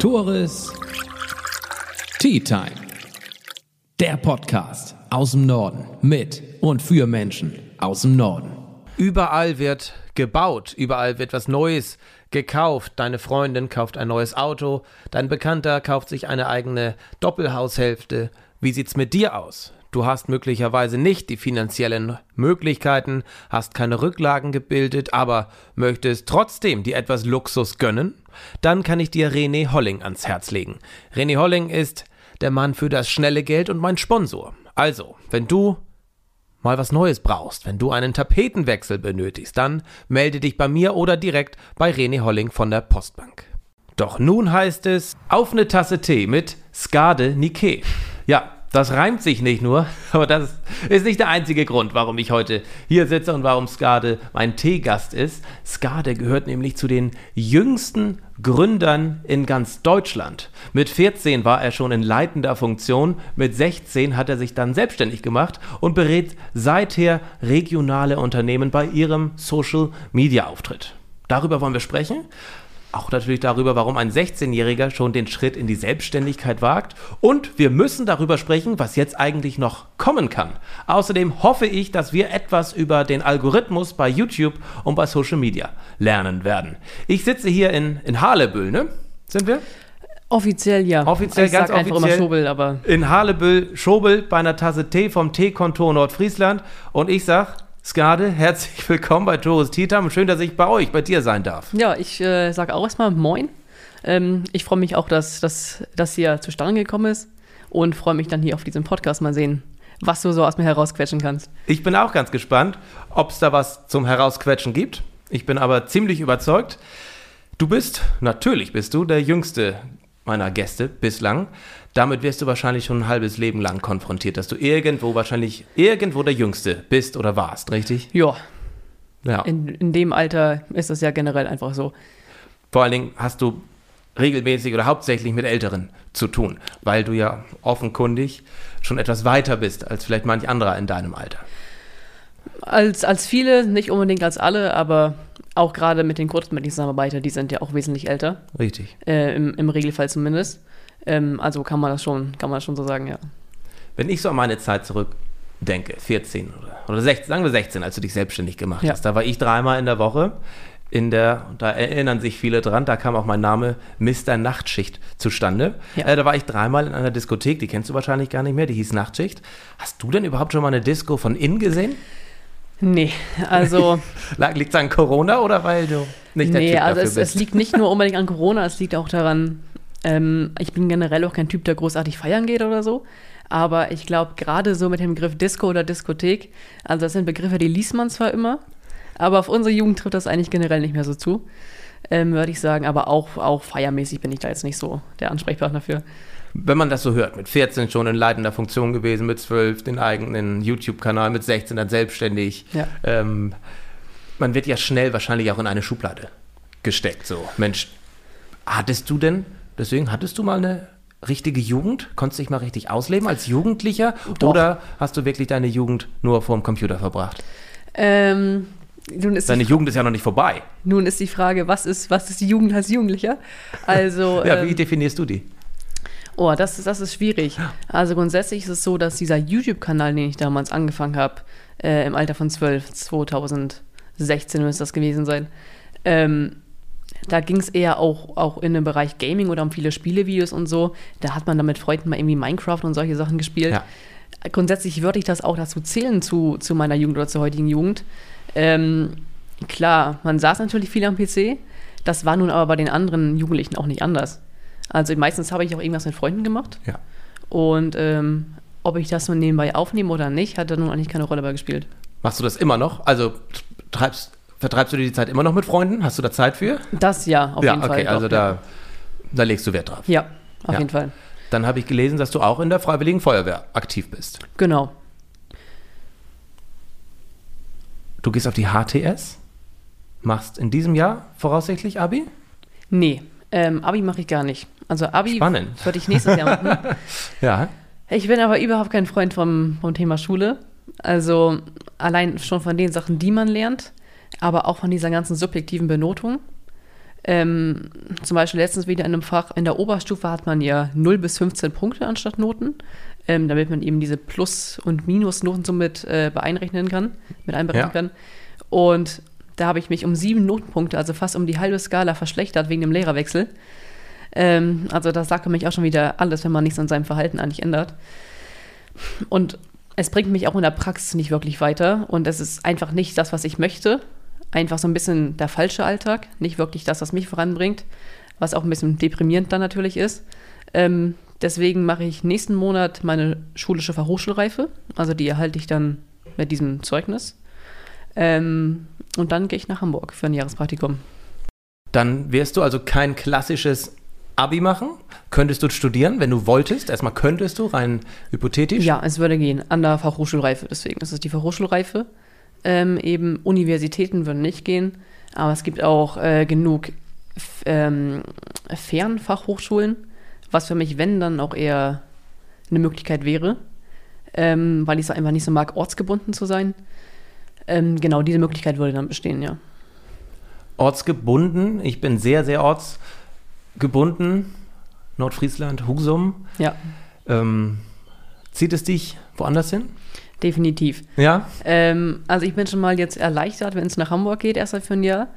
Tores Tea Time. Der Podcast aus dem Norden mit und für Menschen aus dem Norden. Überall wird gebaut, überall wird was Neues gekauft. Deine Freundin kauft ein neues Auto, dein Bekannter kauft sich eine eigene Doppelhaushälfte. Wie sieht's mit dir aus? Du hast möglicherweise nicht die finanziellen Möglichkeiten, hast keine Rücklagen gebildet, aber möchtest trotzdem dir etwas Luxus gönnen? Dann kann ich dir René Holling ans Herz legen. René Holling ist der Mann für das schnelle Geld und mein Sponsor. Also, wenn du mal was Neues brauchst, wenn du einen Tapetenwechsel benötigst, dann melde dich bei mir oder direkt bei René Holling von der Postbank. Doch nun heißt es auf eine Tasse Tee mit Skade Nike. Ja, das reimt sich nicht nur, aber das ist nicht der einzige Grund, warum ich heute hier sitze und warum Skade mein Teegast ist. Skade gehört nämlich zu den jüngsten Gründern in ganz Deutschland. Mit 14 war er schon in leitender Funktion, mit 16 hat er sich dann selbstständig gemacht und berät seither regionale Unternehmen bei ihrem Social-Media-Auftritt. Darüber wollen wir sprechen auch natürlich darüber, warum ein 16-Jähriger schon den Schritt in die Selbstständigkeit wagt. Und wir müssen darüber sprechen, was jetzt eigentlich noch kommen kann. Außerdem hoffe ich, dass wir etwas über den Algorithmus bei YouTube und bei Social Media lernen werden. Ich sitze hier in, in Halebüll, ne? Sind wir? Offiziell ja. Offiziell, ich ganz sag offiziell. einfach immer Schobel, aber In Halebüll, Schobel bei einer Tasse Tee vom Teekontor Nordfriesland. Und ich sag, Skade, herzlich willkommen bei Tourist Titam. Schön, dass ich bei euch, bei dir sein darf. ja, ich äh, sage auch erstmal Moin. Ähm, ich freue mich auch, dass, dass das hier zustande gekommen ist und freue mich dann hier auf diesem Podcast mal sehen, was du so aus mir herausquetschen kannst. Ich bin auch ganz gespannt, ob es da was zum Herausquetschen gibt. Ich bin aber ziemlich überzeugt. Du bist, natürlich bist du, der jüngste meiner Gäste bislang. Damit wirst du wahrscheinlich schon ein halbes Leben lang konfrontiert, dass du irgendwo wahrscheinlich irgendwo der Jüngste bist oder warst, richtig? Ja, Ja. in, in dem Alter ist das ja generell einfach so. Vor allen Dingen hast du regelmäßig oder hauptsächlich mit Älteren zu tun, weil du ja offenkundig schon etwas weiter bist als vielleicht manch anderer in deinem Alter. Als, als viele, nicht unbedingt als alle, aber auch gerade mit den Kurzen, mit denen ich zusammenarbeite, die sind ja auch wesentlich älter, Richtig. äh, im, im Regelfall zumindest. Ähm, also kann man das schon, kann man das schon so sagen, ja. Wenn ich so an meine Zeit zurückdenke, 14 oder, oder 16, sagen wir 16, als du dich selbstständig gemacht Ja. hast, da war ich dreimal in der Woche in der, da erinnern sich viele dran, da kam auch mein Name Mr. Nachtschicht zustande. Ja. Äh, da war ich dreimal in einer Diskothek, die kennst du wahrscheinlich gar nicht mehr, die hieß Nachtschicht. Hast du denn überhaupt schon mal eine Disco von innen gesehen? Nee, also, Liegt es an Corona oder weil du nicht der nee, Typ also dafür es, bist? es liegt nicht nur unbedingt an Corona, es liegt auch daran, ähm, ich bin generell auch kein Typ, der großartig feiern geht oder so. Aber ich glaube, gerade so mit dem Begriff Disco oder Diskothek, also das sind Begriffe, die liest man zwar immer, aber auf unsere Jugend trifft das eigentlich generell nicht mehr so zu, ähm, würde ich sagen. Aber auch, auch feiermäßig bin ich da jetzt nicht so der Ansprechpartner für. Wenn man das so hört, mit 14 schon in leitender Funktion gewesen, mit 12 den eigenen YouTube-Kanal, mit 16 dann selbstständig. Ja. Ähm, man wird ja schnell wahrscheinlich auch in eine Schublade gesteckt. So, Mensch, hattest du denn, deswegen hattest du mal eine richtige Jugend? Konntest du dich mal richtig ausleben als Jugendlicher? Doch. Oder hast du wirklich deine Jugend nur vorm Computer verbracht? Ähm, Deine Jugend ist ja noch nicht vorbei. nun ist die Frage, was ist, was ist die Jugend als Jugendlicher? Also, Ja, wie ähm, definierst du die? Oh, das ist, das ist schwierig. Also grundsätzlich ist es so, dass dieser YouTube-Kanal, den ich damals angefangen habe, äh, im Alter von 12, 2016 müsste das gewesen sein, ähm, da ging es eher auch, auch in den Bereich Gaming oder um viele Spielevideos und so. Da hat man dann mit Freunden mal irgendwie Minecraft und solche Sachen gespielt. Ja. Grundsätzlich würde ich das auch dazu zählen zu, zu meiner Jugend oder zur heutigen Jugend. Ähm, klar, man saß natürlich viel am PC. Das war nun aber bei den anderen Jugendlichen auch nicht anders. Also meistens habe ich auch irgendwas mit Freunden gemacht. Ja. Und ähm, ob ich das nun nebenbei aufnehme oder nicht, hat da nun eigentlich keine Rolle bei gespielt. Machst du das immer noch? Also treibst, vertreibst du dir die Zeit immer noch mit Freunden? Hast du da Zeit für? Das ja, auf ja, jeden okay, Fall. also doch, da, da legst du Wert drauf. Ja, auf Ja. jeden Fall. Dann habe ich gelesen, dass du auch in der Freiwilligen Feuerwehr aktiv bist. Genau. Du gehst auf die HTS, machst in diesem Jahr voraussichtlich Abi? Nee, ähm, Abi mache ich gar nicht. Also Abi Spannend. würde ich nächstes Jahr machen. Ja. Ich bin aber überhaupt kein Freund vom, vom Thema Schule. Also allein schon von den Sachen, die man lernt, aber auch von dieser ganzen subjektiven Benotung. Ähm, zum Beispiel letztens wieder in einem Fach, in der Oberstufe hat man ja 0 bis 15 Punkte anstatt Noten, ähm, damit man eben diese Plus- und Minusnoten so mit äh, beeinrechnen kann, mit einberechnen Ja. kann. Und da habe ich mich um sieben Notenpunkte, also fast um die halbe Skala verschlechtert wegen dem Lehrerwechsel. Ähm, also das sagt mich auch schon wieder alles, wenn man nichts an seinem Verhalten eigentlich ändert. Und es bringt mich auch in der Praxis nicht wirklich weiter. Und es ist einfach nicht das, was ich möchte. Einfach so ein bisschen der falsche Alltag, nicht wirklich das, was mich voranbringt, was auch ein bisschen deprimierend dann natürlich ist. Ähm, deswegen mache ich nächsten Monat meine schulische Fachhochschulreife. Also die erhalte ich dann mit diesem Zeugnis. Ähm, und dann gehe ich nach Hamburg für ein Jahrespraktikum. Dann wirst du also kein klassisches Abi machen. Könntest du studieren, wenn du wolltest? Erstmal könntest du, rein hypothetisch. Ja, es würde gehen. An der Fachhochschulreife, deswegen ist es die Fachhochschulreife. Ähm, eben Universitäten würden nicht gehen, aber es gibt auch äh, genug ähm, Fernfachhochschulen, was für mich, wenn, dann auch eher eine Möglichkeit wäre, ähm, weil ich es einfach nicht so mag, ortsgebunden zu sein. Ähm, genau, diese Möglichkeit würde dann bestehen, ja. Ortsgebunden. Ich bin sehr, sehr ortsgebunden. Nordfriesland, Husum. Ja, Ähm, zieht es dich woanders hin? Definitiv. Ja. Ähm, also ich bin schon mal jetzt erleichtert, wenn es nach Hamburg geht, erst mal für ein Jahr.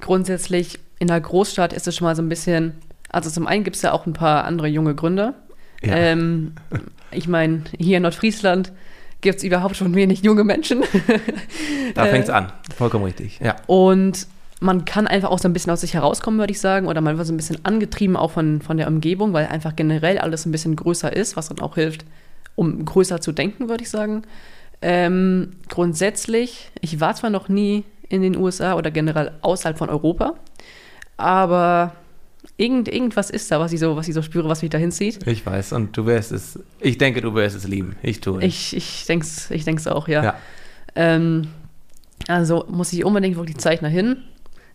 Grundsätzlich in der Großstadt ist es schon mal so ein bisschen, also zum einen gibt es ja auch ein paar andere junge Gründer. Ja. Ähm, ich meine, hier in Nordfriesland gibt es überhaupt schon wenig junge Menschen. Da fängt es an. Vollkommen richtig. Ja. Und man kann einfach auch so ein bisschen aus sich herauskommen, würde ich sagen. Oder man wird so ein bisschen angetrieben auch von, von der Umgebung, weil einfach generell alles ein bisschen größer ist, was dann auch hilft, um größer zu denken, würde ich sagen. Ähm, grundsätzlich, ich war zwar noch nie in den USA oder generell außerhalb von Europa, aber irgend, irgendwas ist da, was ich, so, was ich so spüre, was mich dahin zieht. Ich weiß. Und du wirst es, ich denke, du wirst es lieben. Ich tue es. Ich, ich denke es ich denk's auch, ja. Ja. Ähm, also muss ich unbedingt wirklich Zeichner hin.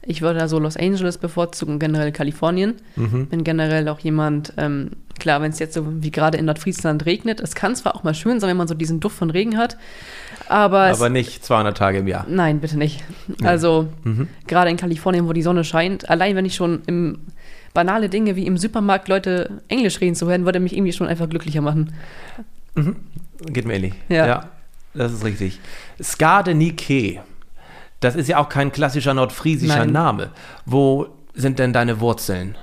Ich würde da so Los Angeles bevorzugen, generell Kalifornien. Mhm. Bin generell auch jemand, ähm, klar, wenn es jetzt so wie gerade in Nordfriesland regnet, es kann zwar auch mal schön sein, wenn man so diesen Duft von Regen hat, aber, es, Aber nicht 200 Tage im Jahr. nein, bitte nicht. Also Mhm. gerade in Kalifornien, wo die Sonne scheint, allein wenn ich schon im banale Dinge wie im Supermarkt Leute Englisch reden zu hören, würde mich irgendwie schon einfach glücklicher machen. Geht mir ähnlich. Ja. das ist richtig. Skadenike. Das ist ja auch kein klassischer nordfriesischer Nein. Name. Wo sind denn deine Wurzeln?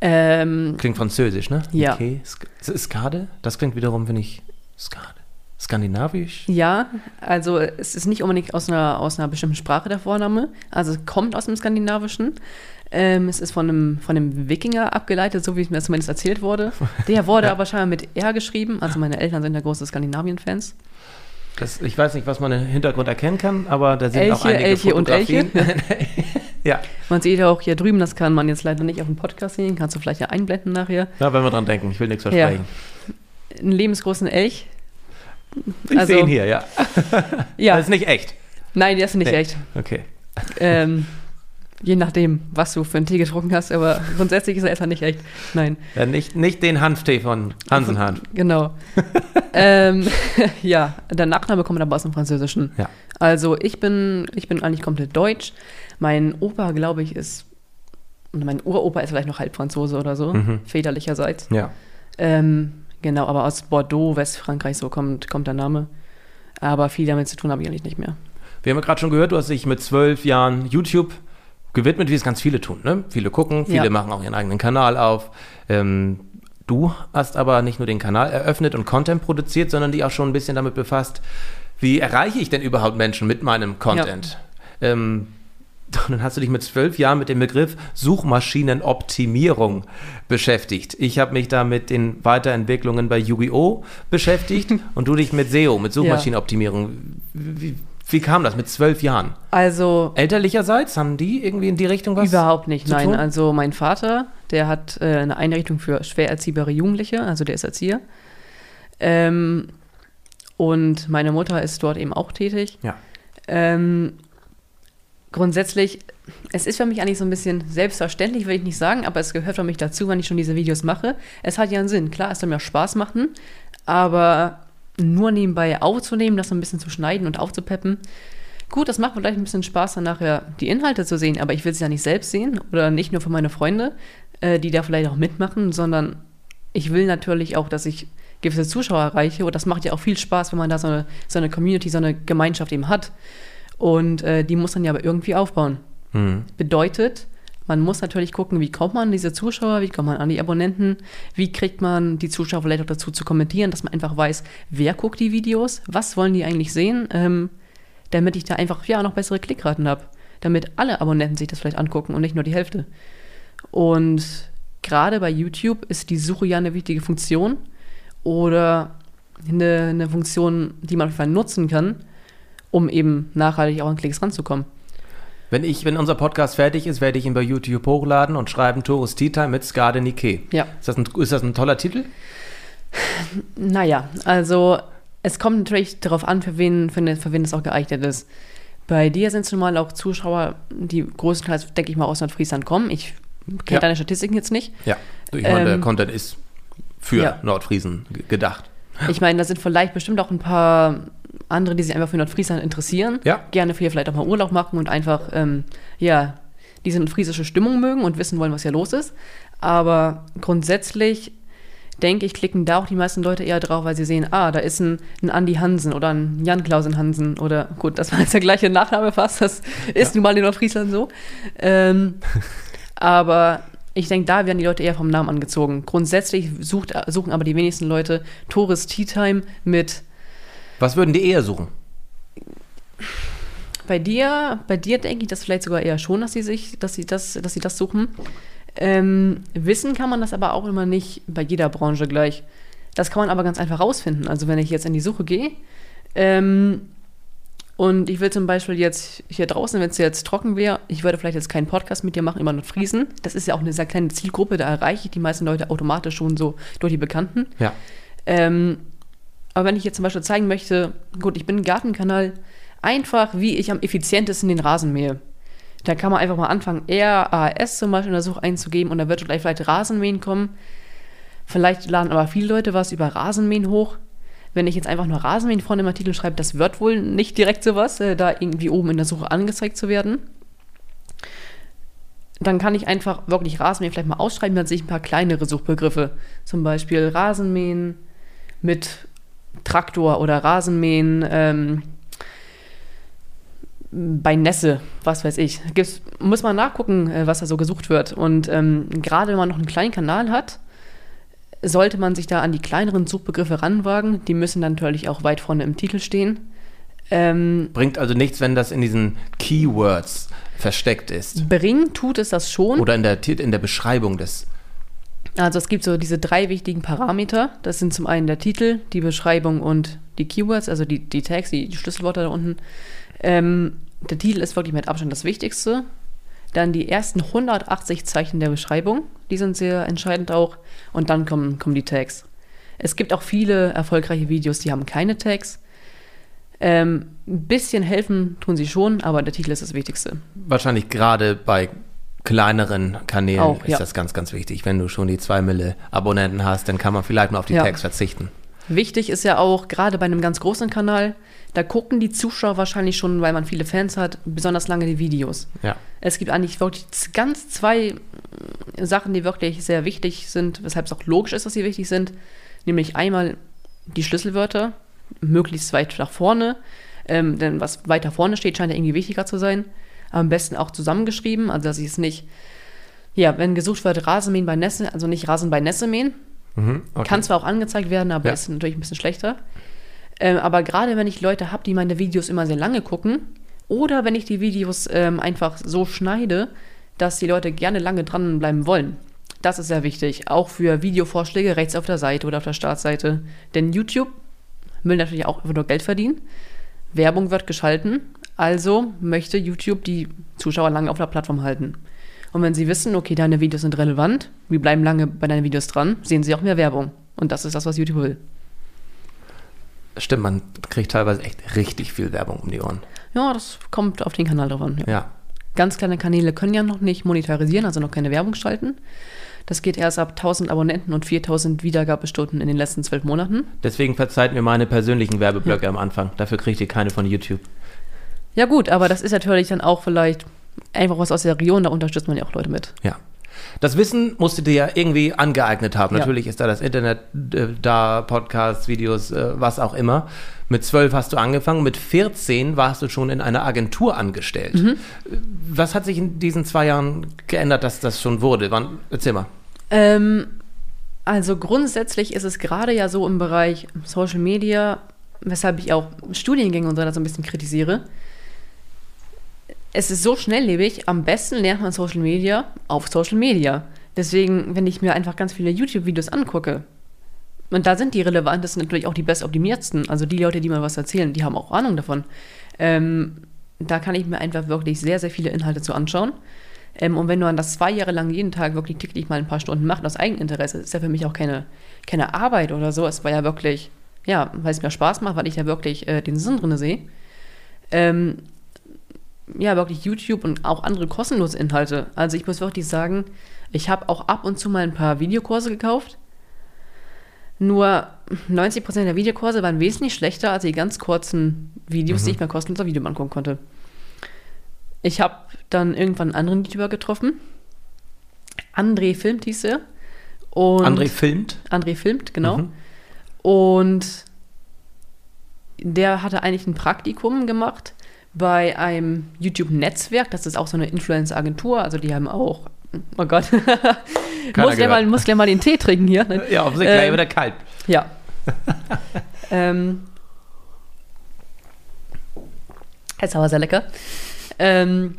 Ähm, Klingt französisch, ne? Ja. Sk Skade? Das klingt wiederum, finde ich, Skade. Skandinavisch? Ja, also es ist nicht unbedingt aus einer, aus einer bestimmten Sprache der Vorname. Also es kommt aus dem Skandinavischen. Ähm, es ist von einem, von einem Wikinger abgeleitet, so wie es mir zumindest erzählt wurde. Der wurde aber scheinbar mit R geschrieben. Also meine Eltern sind ja große Skandinavien-Fans. Das, ich weiß nicht, was man im Hintergrund erkennen kann, aber da sind auch Elche, einige Elche und Fotografien. ja. Man sieht ja auch hier drüben, das kann man jetzt leider nicht auf dem Podcast sehen. Kannst du vielleicht ja einblenden nachher. ja, wenn wir dran denken. Ich will nichts Ja. versprechen. Einen lebensgroßen Elch. Ich Also- sehe ihn hier, ja. Ja, Das ist nicht echt. nein, der ist nicht Nee. echt. Okay. Ähm, je nachdem, was du für einen Tee getrunken hast, aber grundsätzlich ist er erstmal nicht echt. Nein. Ja, nicht, nicht den Hanftee von Hansenhanf. Genau. ähm, ja, der Nachname kommt aber aus dem Französischen. Ja. Also ich bin, ich bin eigentlich komplett deutsch. Mein Opa, glaube ich, ist, und mein Uropa ist vielleicht noch halb Franzose oder so, Mhm. väterlicherseits. Ja. Ähm, genau, aber aus Bordeaux, Westfrankreich, so kommt, kommt der Name. Aber viel damit zu tun habe ich eigentlich nicht mehr. Wir haben ja gerade schon gehört, du hast dich mit zwölf Jahren YouTube gewidmet, wie es ganz viele tun. Ne? Viele gucken, viele Ja. machen auch ihren eigenen Kanal auf. Ähm, du hast aber nicht nur den Kanal eröffnet und Content produziert, sondern dich auch schon ein bisschen damit befasst, wie erreiche ich denn überhaupt Menschen mit meinem Content? Ähm, und dann hast du dich mit zwölf Jahren mit dem Begriff Suchmaschinenoptimierung beschäftigt. Ich habe mich da mit den Weiterentwicklungen bei Yu-Gi-Oh! beschäftigt und du dich mit SEO, mit Suchmaschinenoptimierung. Wie, wie kam das mit zwölf Jahren? Also Elterlicherseits haben die irgendwie in die Richtung was? Überhaupt nicht, nein. tun? Also mein Vater, der hat äh, eine Einrichtung für schwer erziehbare Jugendliche, also der ist Erzieher. Ähm, und meine Mutter ist dort eben auch tätig. Ja. Ähm, grundsätzlich, es ist für mich eigentlich so ein bisschen selbstverständlich, will ich nicht sagen, aber es gehört für mich dazu, wenn ich schon diese Videos mache. Es hat ja einen Sinn. Klar, es soll mir Spaß machen, aber nur nebenbei aufzunehmen, das so ein bisschen zu schneiden und aufzupeppen. Gut, das macht vielleicht ein bisschen Spaß, dann nachher die Inhalte zu sehen, aber ich will es ja nicht selbst sehen oder nicht nur für meine Freunde, äh, die da vielleicht auch mitmachen, sondern ich will natürlich auch, dass ich gewisse Zuschauer erreiche und das macht ja auch viel Spaß, wenn man da so eine, so eine Community, so eine Gemeinschaft eben hat. Und äh, die muss dann ja aber irgendwie aufbauen. Hm. Bedeutet, man muss natürlich gucken, wie kommt man an diese Zuschauer, wie kommt man an die Abonnenten, wie kriegt man die Zuschauer vielleicht auch dazu zu kommentieren, dass man einfach weiß, wer guckt die Videos, was wollen die eigentlich sehen, ähm, damit ich da einfach ja noch bessere Klickraten habe, damit alle Abonnenten sich das vielleicht angucken und nicht nur die Hälfte. Und gerade bei YouTube ist die Suche ja eine wichtige Funktion oder eine, eine Funktion, die man auf jeden Fall nutzen kann, um eben nachhaltig auch an Klicks ranzukommen. Wenn, ich, wenn unser Podcast fertig ist, werde ich ihn bei YouTube hochladen und schreiben Tea Time mit Skade Nike. Ja. Ist das, ein, ist das ein toller Titel? Naja, also es kommt natürlich darauf an, für wen, für, ne, für wen es auch geeignet ist. Bei dir sind es nun mal auch Zuschauer, die größtenteils, denke ich mal, aus Nordfriesland kommen. Ich kenne Ja. deine Statistiken jetzt nicht. Ja. Ich meine, der Ähm, Content ist für ja. Nordfriesen gedacht. Ich meine, da sind vielleicht bestimmt auch ein paar andere, die sich einfach für Nordfriesland interessieren. Ja. Gerne für hier vielleicht auch mal Urlaub machen und einfach, ähm, ja, diese nordfriesische Stimmung mögen und wissen wollen, was hier los ist. Aber grundsätzlich denke ich, klicken da auch die meisten Leute eher drauf, weil sie sehen, ah, da ist ein, ein Andi Hansen oder ein Jan Klausen Hansen oder gut, das war jetzt der gleiche Nachname fast, das ist nun mal in Nordfriesland so. Ähm, aber ich denke, da werden die Leute eher vom Namen angezogen. Grundsätzlich sucht, suchen aber die wenigsten Leute Tourist Tea Time mit Was würden die eher suchen? bei dir, bei dir denke ich das vielleicht sogar eher schon, dass sie sich, dass sie das, dass sie das suchen. Ähm, wissen kann man das aber auch immer nicht bei jeder Branche gleich. Das kann man aber ganz einfach rausfinden. Also wenn ich jetzt in die Suche gehe ähm, und ich will zum Beispiel jetzt hier draußen, wenn es jetzt trocken wäre, ich würde vielleicht jetzt keinen Podcast mit dir machen über Nordfriesen. Das ist ja auch eine sehr kleine Zielgruppe, da erreiche ich die meisten Leute automatisch schon so durch die Bekannten. Ja. Ähm, aber wenn ich jetzt zum Beispiel zeigen möchte, gut, ich bin Gartenkanal, einfach wie ich am effizientesten den Rasen mähe. Da kann man einfach mal anfangen, RAS zum Beispiel in der Suche einzugeben und da wird gleich vielleicht Rasenmähen kommen. Vielleicht laden aber viele Leute was über Rasenmähen hoch. Wenn ich jetzt einfach nur Rasenmähen vorne im Artikel schreibe, das wird wohl nicht direkt sowas, äh, da irgendwie oben in der Suche angezeigt zu werden. Dann kann ich einfach wirklich Rasenmähen vielleicht mal ausschreiben, dann sehe ich ein paar kleinere Suchbegriffe. Zum Beispiel Rasenmähen mit Traktor oder Rasenmähen ähm, bei Nässe, was weiß ich. Gibt's, muss man nachgucken, äh, was da so gesucht wird. Und ähm, gerade wenn man noch einen kleinen Kanal hat, sollte man sich da an die kleineren Suchbegriffe ranwagen. Die müssen dann natürlich auch weit vorne im Titel stehen. Ähm, Bringt also nichts, wenn das in diesen Keywords versteckt ist. bringen tut es das schon. Oder in der, in der Beschreibung des. Also es gibt so diese drei wichtigen Parameter. Das sind zum einen der Titel, die Beschreibung und die Keywords, also die, die Tags, die, die Schlüsselworte da unten. Ähm, der Titel ist wirklich mit Abstand das Wichtigste. Dann die ersten 180 Zeichen der Beschreibung, die sind sehr entscheidend auch. Und dann kommen, kommen die Tags. Es gibt auch viele erfolgreiche Videos, die haben keine Tags. Ähm, ein bisschen helfen tun sie schon, aber der Titel ist das Wichtigste. Wahrscheinlich gerade bei kleineren Kanälen Auch, ist ja. das ganz, ganz wichtig. Wenn du schon die 2 Mille Abonnenten hast, dann kann man vielleicht mal auf die Ja. Tags verzichten. Wichtig ist ja auch, gerade bei einem ganz großen Kanal, da gucken die Zuschauer wahrscheinlich schon, weil man viele Fans hat, besonders lange die Videos. Ja. Es gibt eigentlich wirklich ganz zwei äh, Sachen, die wirklich sehr wichtig sind, weshalb es auch logisch ist, dass sie wichtig sind. Nämlich einmal die Schlüsselwörter, möglichst weit nach vorne. Ähm, denn was weiter vorne steht, scheint ja irgendwie wichtiger zu sein. Am besten auch zusammengeschrieben, also dass ich es nicht, ja, wenn gesucht wird Rasenmähen bei Nässe, also nicht Rasen bei Nässe mähen, Mhm. Okay. kann zwar auch angezeigt werden, aber Ja. ist natürlich ein bisschen schlechter. Ähm, aber gerade wenn ich Leute habe, die meine Videos immer sehr lange gucken, oder wenn ich die Videos ähm, einfach so schneide, dass die Leute gerne lange dranbleiben wollen. Das ist sehr wichtig. Auch für Videovorschläge rechts auf der Seite oder auf der Startseite. Denn YouTube will natürlich auch einfach nur Geld verdienen. Werbung wird geschalten. Also möchte YouTube die Zuschauer lange auf der Plattform halten. Und wenn sie wissen, okay, deine Videos sind relevant, wir bleiben lange bei deinen Videos dran, sehen sie auch mehr Werbung. Und das ist das, was YouTube will. Stimmt, man kriegt teilweise echt richtig viel Werbung um die Ohren. Ja, das kommt auf den Kanal drauf an. Ja. Ja. Ganz kleine Kanäle können ja noch nicht monetarisieren, also noch keine Werbung schalten. Das geht erst ab 1000 Abonnenten und 4000 Wiedergabestunden in den letzten zwölf Monaten. Deswegen verzeiht mir meine persönlichen Werbeblöcke am Anfang. Dafür kriegt ihr keine von YouTube. Ja, gut, aber das ist natürlich dann auch vielleicht einfach was aus der Region, da unterstützt man ja auch Leute mit. Ja. Das Wissen musst du dir ja irgendwie angeeignet haben. Ja. Natürlich ist da das Internet äh, da, Podcasts, Videos, äh, was auch immer. Mit zwölf hast du angefangen, mit 14 warst du schon in einer Agentur angestellt. Mhm. Was hat sich in diesen zwei Jahren geändert, dass das schon wurde? Wann, erzähl mal. Ähm, also grundsätzlich ist es gerade ja so im Bereich Social Media, weshalb ich auch Studiengänge und so ein bisschen kritisiere. Es ist so schnelllebig, am besten lernt man Social Media auf Social Media. Deswegen, wenn ich mir einfach ganz viele YouTube-Videos angucke, und da sind die relevantesten natürlich auch die bestoptimiertsten, also die Leute, die mal was erzählen, die haben auch Ahnung davon. Ähm, da kann ich mir einfach wirklich sehr, sehr viele Inhalte zu anschauen. Ähm, und wenn man das zwei Jahre lang jeden Tag wirklich täglich mal ein paar Stunden macht, aus Eigeninteresse, ist ja für mich auch keine, keine Arbeit oder so. Es war ja wirklich, ja, weil es mir Spaß macht, weil ich ja wirklich äh, den Sinn drin sehe. Ähm, ja, wirklich YouTube und auch andere kostenlose Inhalte. Also ich muss wirklich sagen, ich habe auch ab und zu mal ein paar Videokurse gekauft. Nur 90% der Videokurse waren wesentlich schlechter als die ganz kurzen Videos, die ich mir kostenlos auf Video angucken konnte. Ich habe dann irgendwann einen anderen YouTuber getroffen. André filmt hieß er. Und André filmt. André filmt, genau. Mhm. Und der hatte eigentlich ein Praktikum gemacht bei einem YouTube-Netzwerk. Das ist auch so eine Influencer-Agentur. Also die haben auch. Oh Gott. muss, gleich mal, muss gleich mal den Tee trinken hier. ne? Ja, offensichtlich Ähm, wieder kalt. Ja. ähm, ist aber sehr lecker. Ähm,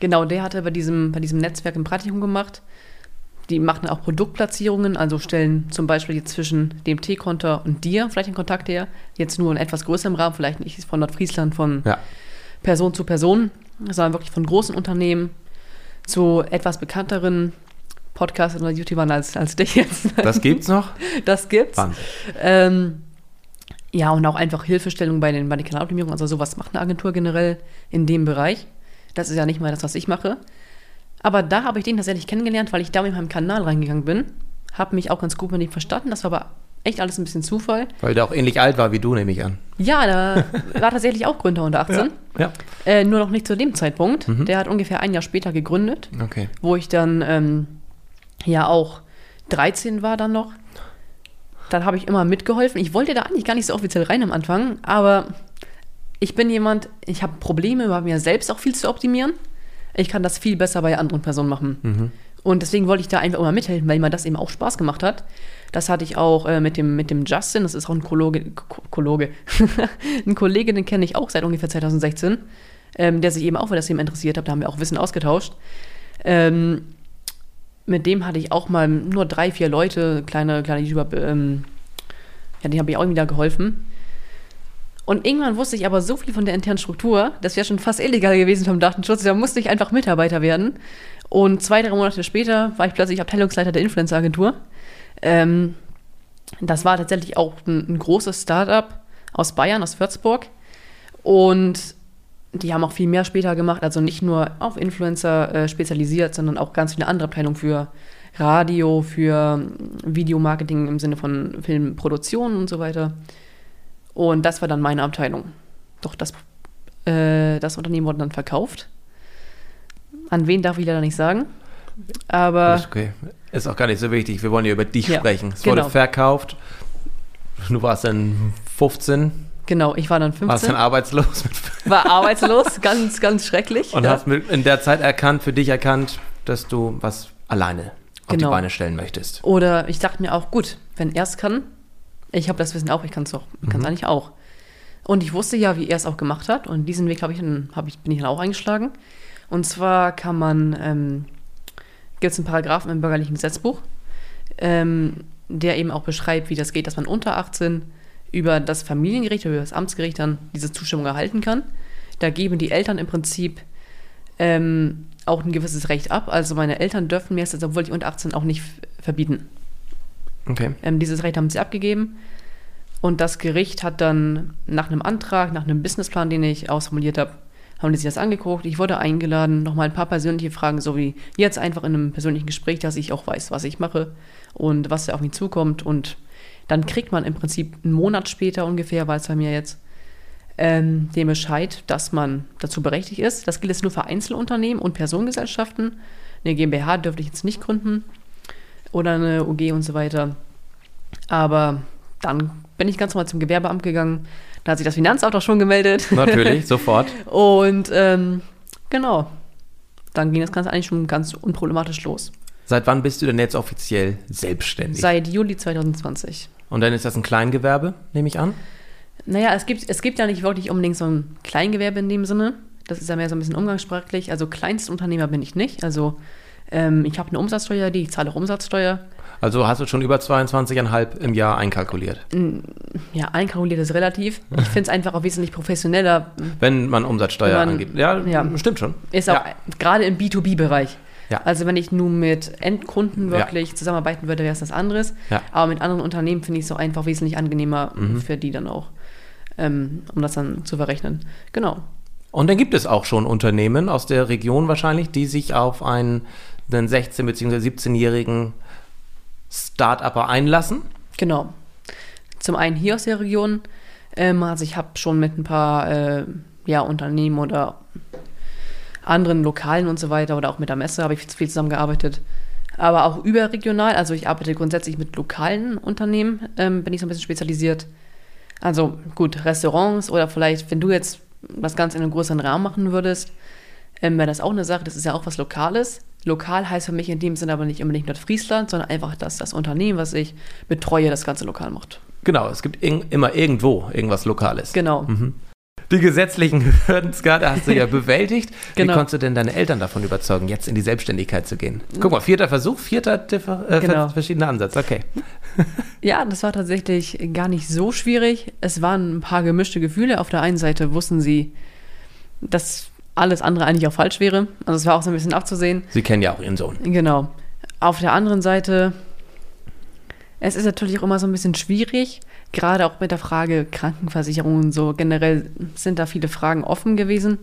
genau, der hatte bei diesem, bei diesem Netzwerk ein Praktikum gemacht. Die machen auch Produktplatzierungen, also stellen zum Beispiel jetzt zwischen dem Teekonter und dir vielleicht den Kontakt her. Jetzt nur in etwas größerem Rahmen, vielleicht nicht von Nordfriesland von Ja. Person zu Person, sondern wirklich von großen Unternehmen zu etwas bekannteren Podcastern oder YouTubern als, als dich jetzt. Das gibt's noch? Das gibt's. Wahnsinn. Ähm, ja, und auch einfach Hilfestellung bei den, bei den Kanaloptimierungen. Also sowas macht eine Agentur generell in dem Bereich. Das ist ja nicht mal das, was ich mache. Aber da habe ich den tatsächlich kennengelernt, weil ich da mit meinem Kanal reingegangen bin. Habe mich auch ganz gut mit ihm verstanden. Das war aber echt alles ein bisschen Zufall. Weil der auch ähnlich alt war wie du, nehme ich an. Ja, da war tatsächlich auch Gründer unter 18. Ja. Äh, nur noch nicht zu dem Zeitpunkt. Der hat ungefähr ein Jahr später gegründet, Okay. wo ich dann ähm, ja auch 13 war dann noch. Dann habe ich immer mitgeholfen. Ich wollte da eigentlich gar nicht so offiziell rein am Anfang, aber ich bin jemand, ich habe Probleme bei mir selbst auch viel zu optimieren. Ich kann das viel besser bei anderen Personen machen. Und deswegen wollte ich da einfach immer mithelfen, weil mir das eben auch Spaß gemacht hat. Das hatte ich auch äh, mit, dem, mit dem Justin, das ist auch ein Kollege, Ko- Kollege. ein Kollege, den kenne ich auch seit ungefähr 2016, ähm, der sich eben auch für das Thema interessiert hat. Da haben wir auch Wissen ausgetauscht. Ähm, mit dem hatte ich auch mal nur drei, vier Leute, kleine, kleine YouTuber, ähm, ja, denen habe ich auch wieder geholfen. Und irgendwann wusste ich aber so viel von der internen Struktur, das wäre schon fast illegal gewesen vom Datenschutz, da musste ich einfach Mitarbeiter werden. Und zwei, drei Monate später war ich plötzlich Abteilungsleiter der Influencer-Agentur. Ähm, das war tatsächlich auch ein, ein großes Startup aus Bayern, aus Würzburg. Und die haben auch viel mehr später gemacht, also nicht nur auf Influencer äh, spezialisiert, sondern auch ganz viele andere Abteilungen für Radio, für ähm, Videomarketing im Sinne von Filmproduktion und so weiter. Und das war dann meine Abteilung. Doch das, äh, das Unternehmen wurde dann verkauft. An wen darf ich leider nicht sagen. Aber okay. Ist auch gar nicht so wichtig. Wir wollen ja über dich Ja, sprechen. Es genau. wurde verkauft. Du warst dann 15, genau, ich war dann warst 15, dann arbeitslos mit war arbeitslos, ganz, ganz schrecklich. und ja. hast in der Zeit erkannt, für dich erkannt, dass du was alleine auf die Genau. Beine stellen möchtest. Oder ich dachte mir auch, gut, wenn er es kann, ich habe das Wissen auch, ich kann es auch, ich kann es eigentlich auch. Und ich wusste ja, wie er es auch gemacht hat. Und diesen Weg habe ich dann, hab ich, bin ich dann auch eingeschlagen. Und zwar kann man, ähm, gibt es einen Paragraphen im bürgerlichen Gesetzbuch, ähm, der eben auch beschreibt, wie das geht, dass man unter 18 über das Familiengericht oder über das Amtsgericht dann diese Zustimmung erhalten kann. Da geben die Eltern im Prinzip ähm, auch ein gewisses Recht ab. Also meine Eltern dürfen mir jetzt, obwohl ich unter 18 auch nicht verbieten. Okay. Ähm, dieses Recht haben sie abgegeben. Und das Gericht hat dann nach einem Antrag, nach einem Businessplan, den ich ausformuliert habe, haben die sich das angeguckt. Ich wurde eingeladen, nochmal ein paar persönliche Fragen, so wie jetzt einfach in einem persönlichen Gespräch, dass ich auch weiß, was ich mache und was da auf mich zukommt. Und dann kriegt man im Prinzip einen Monat später ungefähr, war es bei mir jetzt, ähm, dem Bescheid, dass man dazu berechtigt ist. Das gilt jetzt nur für Einzelunternehmen und Personengesellschaften. Eine GmbH dürfte ich jetzt nicht gründen oder eine UG und so weiter. Aber dann bin ich ganz normal zum Gewerbeamt gegangen. Da hat sich das Finanzamt auch schon gemeldet. Natürlich, sofort. Und ähm, genau, dann ging das Ganze eigentlich schon ganz unproblematisch los. Seit wann bist du denn jetzt offiziell selbstständig? Seit Juli 2020. Und dann ist das ein Kleingewerbe, nehme ich an? Naja, es gibt, es gibt ja nicht wirklich unbedingt so ein Kleingewerbe in dem Sinne. Das ist ja mehr so ein bisschen umgangssprachlich. Also Kleinstunternehmer bin ich nicht. Also ähm, ich habe eine Umsatzsteuer, die ich zahle auch Umsatzsteuer. Also hast du schon über 22,5 im Jahr einkalkuliert? Ja, einkalkuliert ist relativ. Ich finde es einfach auch wesentlich professioneller. Wenn man Umsatzsteuer Wenn man- angibt. Ja, ja. stimmt schon. Ist auch ja. gerade im B2B-Bereich. Ja. Also wenn ich nun mit Endkunden Ja. wirklich zusammenarbeiten würde, wäre es das anderes. Ja. Mhm. Aber mit anderen Unternehmen finde ich es auch einfach wesentlich angenehmer für die dann auch, ähm, um das dann zu verrechnen. Genau. Und dann gibt es auch schon Unternehmen aus der Region wahrscheinlich, die sich auf einen, einen 16- bzw. 17-jährigen Start-Upper einlassen. Genau. Zum einen hier aus der Region. Ähm, also ich habe schon mit ein paar äh, ja, Unternehmen oder anderen Lokalen und so weiter oder auch mit der Messe habe ich viel zusammengearbeitet. Aber auch überregional, also ich arbeite grundsätzlich mit lokalen Unternehmen, ähm, bin ich so ein bisschen spezialisiert. Also gut, Restaurants oder vielleicht, wenn du jetzt das Ganze in einem größeren Rahmen machen würdest, ähm, wäre das auch eine Sache, das ist ja auch was Lokales. Lokal heißt für mich in dem Sinne aber nicht unbedingt Nordfriesland, sondern einfach, dass das Unternehmen, was ich betreue, das Ganze lokal macht. Genau, es gibt irg immer irgendwo irgendwas Lokales. Genau. Die gesetzlichen Hürden, Skat, hast du ja bewältigt. Genau. Wie konntest du denn deine Eltern davon überzeugen, jetzt in die Selbstständigkeit zu gehen? Guck mal, vierter Versuch, vierter differ äh, Genau. verschiedener Ansatz. Okay. Ja, das war tatsächlich gar nicht so schwierig. Es waren ein paar gemischte Gefühle. Auf der einen Seite wussten sie, dass alles andere eigentlich auch falsch wäre. Also es war auch so ein bisschen abzusehen. Sie kennen ja auch ihren Sohn. Genau. Auf der anderen Seite, es ist natürlich auch immer so ein bisschen schwierig, gerade auch mit der Frage Krankenversicherung und so. Generell sind da viele Fragen offen gewesen.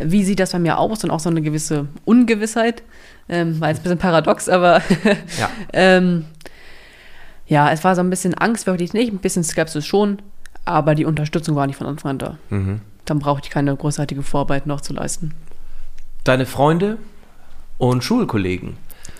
Wie sieht das bei mir aus und auch so eine gewisse Ungewissheit? Ähm, war jetzt ein bisschen paradox, aber Ja. ähm, ja, es war so ein bisschen Angst wirklich nicht, ein bisschen Skepsis schon, aber die Unterstützung war nicht von Anfang an da. Mhm. Dann brauchte ich keine großartige Vorarbeit noch zu leisten. Deine Freunde und Schulkollegen.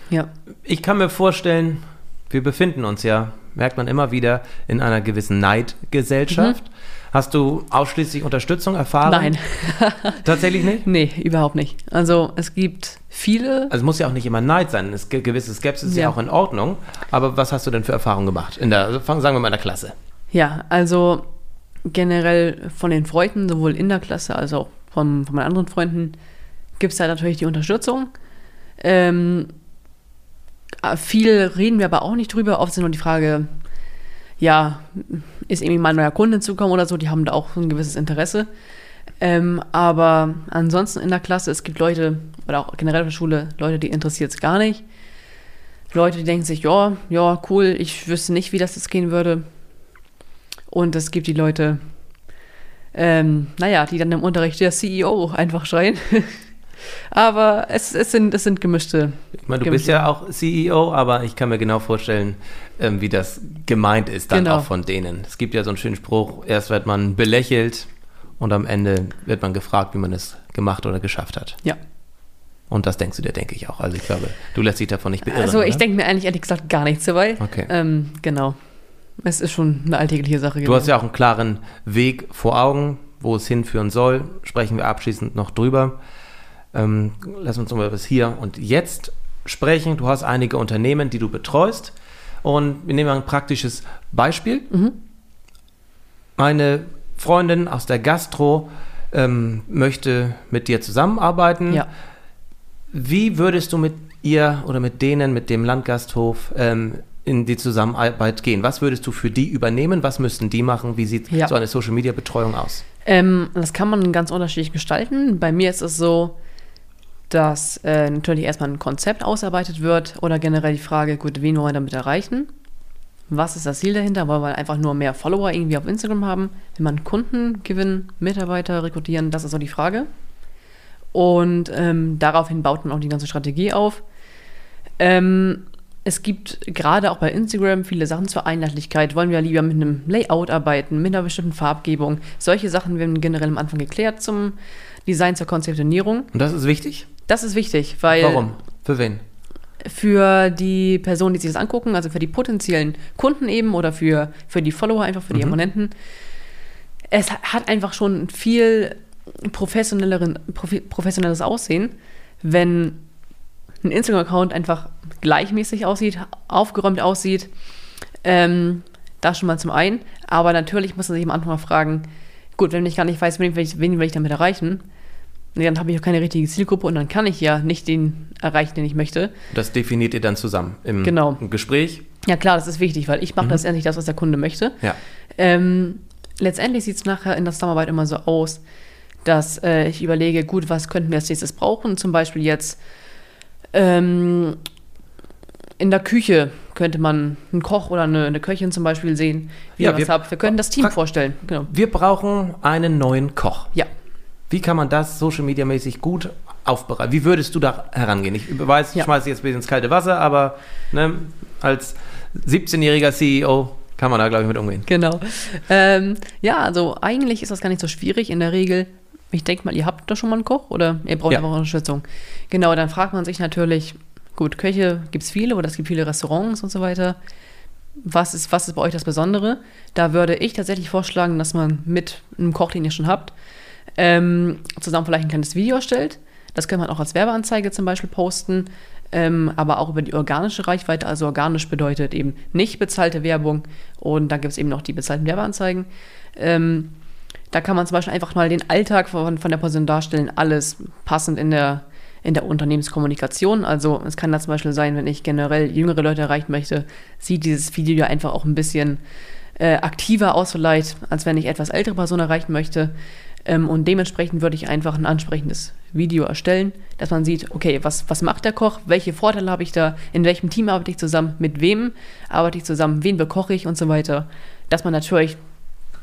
Ja. Ich kann mir vorstellen, wir befinden uns ja, merkt man immer wieder, in einer gewissen Neidgesellschaft. Hast du ausschließlich Unterstützung erfahren? Nein, Tatsächlich nicht? nee, überhaupt nicht. Also es gibt viele, Also es muss ja auch nicht immer Neid sein. Es gibt gewisse Skepsis ist ja. Ja. auch in Ordnung. Aber was hast du denn für Erfahrungen gemacht? In der, sagen wir mal in der Klasse. ja, also generell von den Freunden, sowohl in der Klasse als auch von, von meinen anderen Freunden, gibt es da natürlich die Unterstützung. Ähm, äh, viel reden wir aber auch nicht drüber. Oft sind nur die Frage, ja, ist irgendwie mal ein neuer Kunde hinzukommen oder so, die haben da auch ein gewisses Interesse. Ähm, aber ansonsten in der Klasse, es gibt Leute, oder auch generell auf der Schule, Leute, die interessiert es gar nicht. Leute, die denken sich, ja, ja, cool, ich wüsste nicht, wie das jetzt gehen würde. Und es gibt die Leute, ähm, naja, die dann im Unterricht der CEO einfach schreien. aber es, es, sind, es sind gemischte. Ich meine, du gemischte- bist ja auch CEO, aber ich kann mir genau vorstellen, ähm, wie das gemeint ist dann Genau. auch von denen. Es gibt ja so einen schönen Spruch, erst wird man belächelt und am Ende wird man gefragt, wie man es gemacht oder geschafft hat. Ja. Und das denkst du dir, denke ich auch. Also ich glaube, du lässt dich davon nicht beirren. Also ich denke mir eigentlich ehrlich gesagt gar nichts dabei. Okay. Ähm, genau. Es ist schon eine alltägliche Sache. Du hast ja auch einen klaren Weg vor Augen, wo es hinführen soll. Sprechen wir abschließend noch drüber. Ähm, lass uns mal über das Hier und Jetzt sprechen. Du hast einige Unternehmen, die du betreust. Und wir nehmen mal ein praktisches Beispiel. Meine Freundin aus der Gastro ähm, möchte mit dir zusammenarbeiten. Ja. Wie würdest du mit ihr oder mit denen, mit dem Landgasthof ähm, in die Zusammenarbeit gehen? Was würdest du für die übernehmen? Was müssten die machen? Wie sieht Ja. so eine Social-Media-Betreuung aus? Ähm, das kann man ganz unterschiedlich gestalten. Bei mir ist es so, dass äh, natürlich erstmal ein Konzept ausarbeitet wird oder generell die Frage, gut, wen wollen wir damit erreichen? Was ist das Ziel dahinter? Wollen wir einfach nur mehr Follower irgendwie auf Instagram haben? Will man Kunden gewinnen, Mitarbeiter rekrutieren? Das ist so die Frage. Und ähm, daraufhin baut man auch die ganze Strategie auf. Ähm, es gibt gerade auch bei Instagram viele Sachen zur Einheitlichkeit. Wollen wir lieber mit einem Layout arbeiten, mit einer bestimmten Farbgebung? Solche Sachen werden generell am Anfang geklärt zum Design, zur Konzeptionierung. Und das ist wichtig? Das ist wichtig, weil. Warum? Für wen? Für die Personen, die sich das angucken, also für die potenziellen Kunden eben oder für, für die Follower, einfach für die Mhm. Abonnenten. Es hat einfach schon viel professionelleren, professionelles Aussehen, wenn ein Instagram-Account einfach gleichmäßig aussieht, aufgeräumt aussieht. Ähm, das schon mal zum einen. Aber natürlich muss man sich am Anfang mal fragen, gut, wenn ich gar nicht weiß, wen will ich, wen will ich damit erreichen, dann habe ich auch keine richtige Zielgruppe und dann kann ich ja nicht den erreichen, den ich möchte. Das definiert ihr dann zusammen im, Genau. Gespräch. Ja klar, das ist wichtig, weil ich mache letztendlich das, was der Kunde möchte. Ja. Ähm, letztendlich sieht es nachher in der Zusammenarbeit immer so aus, dass äh, ich überlege, gut, was könnten wir als nächstes brauchen? Zum Beispiel jetzt ähm, in der Küche könnte man einen Koch oder eine, eine Köchin zum Beispiel sehen, wie Ja, wir- habt. Wir können das Team vorstellen. Genau. Wir brauchen einen neuen Koch. Ja. Wie kann man das social media mäßig gut aufbereiten? Wie würdest du da herangehen? Ich weiß, ich Ja. schmeiße jetzt ein bisschen ins kalte Wasser, aber ne, als 17-jähriger CEO kann man da, glaube ich, mit umgehen. Genau. Ähm, ja, also eigentlich ist das gar nicht so schwierig. In der Regel, ich denke mal, ihr habt da schon mal einen Koch oder ihr braucht Ja. einfach Unterstützung. Genau, dann fragt man sich natürlich, gut, Köche gibt es viele oder es gibt viele Restaurants und so weiter. Was ist, was ist bei euch das Besondere? Da würde ich tatsächlich vorschlagen, dass man mit einem Koch, den ihr schon habt, ähm, zusammen vielleicht ein kleines Video erstellt. Das kann man auch als Werbeanzeige zum Beispiel posten, ähm, aber auch über die organische Reichweite. Also organisch bedeutet eben nicht bezahlte Werbung und dann gibt es eben noch die bezahlten Werbeanzeigen. Ähm, da kann man zum Beispiel einfach mal den Alltag von, von der Person darstellen, alles passend in der, in der Unternehmenskommunikation. Also es kann da zum Beispiel sein, wenn ich generell jüngere Leute erreichen möchte, sieht dieses Video ja einfach auch ein bisschen äh, aktiver aus vielleicht, als wenn ich etwas ältere Personen erreichen möchte. Ähm, und dementsprechend würde ich einfach ein ansprechendes Video erstellen, dass man sieht, okay, was, was macht der Koch, welche Vorteile habe ich da, in welchem Team arbeite ich zusammen, mit wem arbeite ich zusammen, wen bekoche ich und so weiter. Dass man natürlich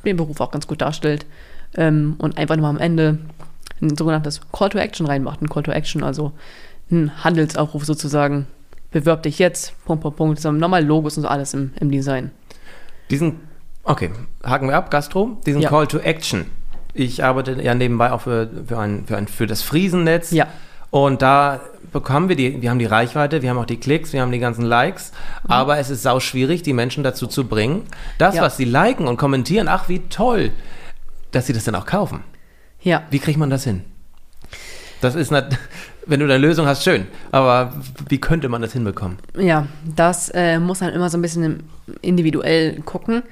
den Beruf auch ganz gut darstellt ähm, und einfach nur am Ende ein sogenanntes Call to Action reinmacht. Ein Call to Action, also ein Handelsaufruf sozusagen. Bewirb dich jetzt, Punkt, Punkt, Punkt. Nochmal Logos und so alles im, im Design. Diesen, okay, haken wir ab, Gastro, diesen Ja. Call to Action. Ich arbeite ja nebenbei auch für, für, ein, für, ein, für das Friesennetz. Ja. Und da bekommen wir die, wir haben die Reichweite, wir haben auch die Klicks, wir haben die ganzen Likes, aber es ist sau schwierig, die Menschen dazu zu bringen, das, Mhm. Ja. was sie liken und kommentieren, ach wie toll, dass sie das dann auch kaufen. Ja. Wie kriegt man das hin? Das ist nicht, wenn du eine Lösung hast, schön, aber wie könnte man das hinbekommen? Ja, das äh, muss man immer so ein bisschen individuell gucken.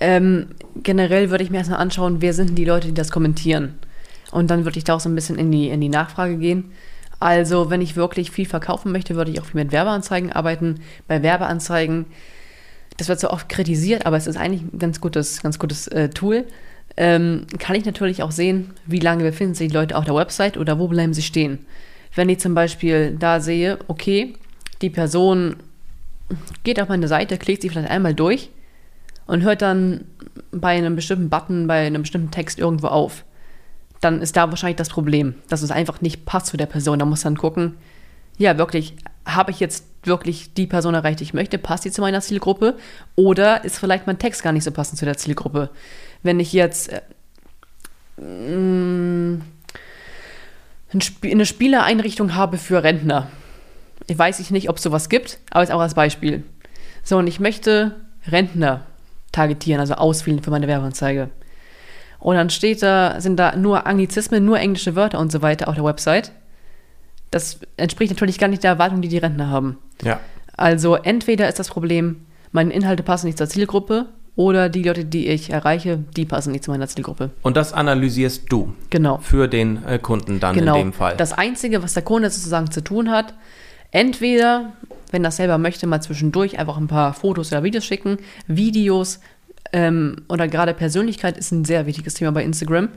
Ähm, generell würde ich mir erstmal anschauen, wer sind die Leute, die das kommentieren. Und dann würde ich da auch so ein bisschen in die, in die Nachfrage gehen. Also, wenn ich wirklich viel verkaufen möchte, würde ich auch viel mit Werbeanzeigen arbeiten. Bei Werbeanzeigen, das wird so oft kritisiert, aber es ist eigentlich ein ganz gutes, ganz gutes äh, Tool. Ähm, kann ich natürlich auch sehen, wie lange befinden sich die Leute auf der Website oder wo bleiben sie stehen. Wenn ich zum Beispiel da sehe, okay, die Person geht auf meine Seite, klickt sie vielleicht einmal durch und hört dann bei einem bestimmten Button, bei einem bestimmten Text irgendwo auf, dann ist da wahrscheinlich das Problem, dass es einfach nicht passt zu der Person. Da muss dann gucken, ja, wirklich, habe ich jetzt wirklich die Person erreicht, die ich möchte? Passt die zu meiner Zielgruppe? Oder ist vielleicht mein Text gar nicht so passend zu der Zielgruppe? Wenn ich jetzt äh, mh, Sp- eine Spieleeinrichtung habe für Rentner, ich weiß ich nicht, ob es sowas gibt, aber jetzt auch als Beispiel. So, und ich möchte Rentner targetieren, also auswählen für meine Werbeanzeige. Und dann steht da, sind da nur Anglizismen, nur englische Wörter und so weiter auf der Website. Das entspricht natürlich gar nicht der Erwartung, die die Rentner haben. Ja. Also entweder ist das Problem, meine Inhalte passen nicht zur Zielgruppe oder die Leute, die ich erreiche, die passen nicht zu meiner Zielgruppe. Und das analysierst du Genau. für den äh, Kunden dann genau. in dem Fall. Das Einzige, was der Kunde sozusagen zu tun hat, entweder, wenn er selber möchte, mal zwischendurch einfach ein paar Fotos oder Videos schicken, Videos ähm, oder gerade Persönlichkeit ist ein sehr wichtiges Thema bei Instagram.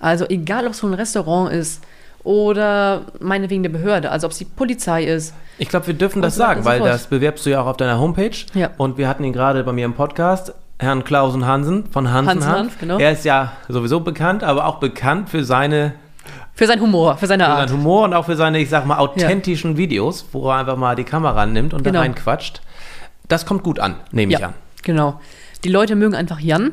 Also egal, ob es so ein Restaurant ist oder meinetwegen eine Behörde, also ob es die Polizei ist. Ich glaube, wir dürfen das sagen, so weil das bewerbst du ja auch auf deiner Homepage. Ja. Und wir hatten ihn gerade bei mir im Podcast, Herrn Klausen Hansen von Hansen Hansen Hanf. Hanf, genau. Er ist ja sowieso bekannt, aber auch bekannt für seine Für seinen Humor, für seine Für Art. seinen Humor und auch für seine, ich sag mal, authentischen Videos, wo er einfach mal die Kamera nimmt und Genau. da reinquatscht. Das kommt gut an, nehme ich Ja, an. genau. Die Leute mögen einfach Jan.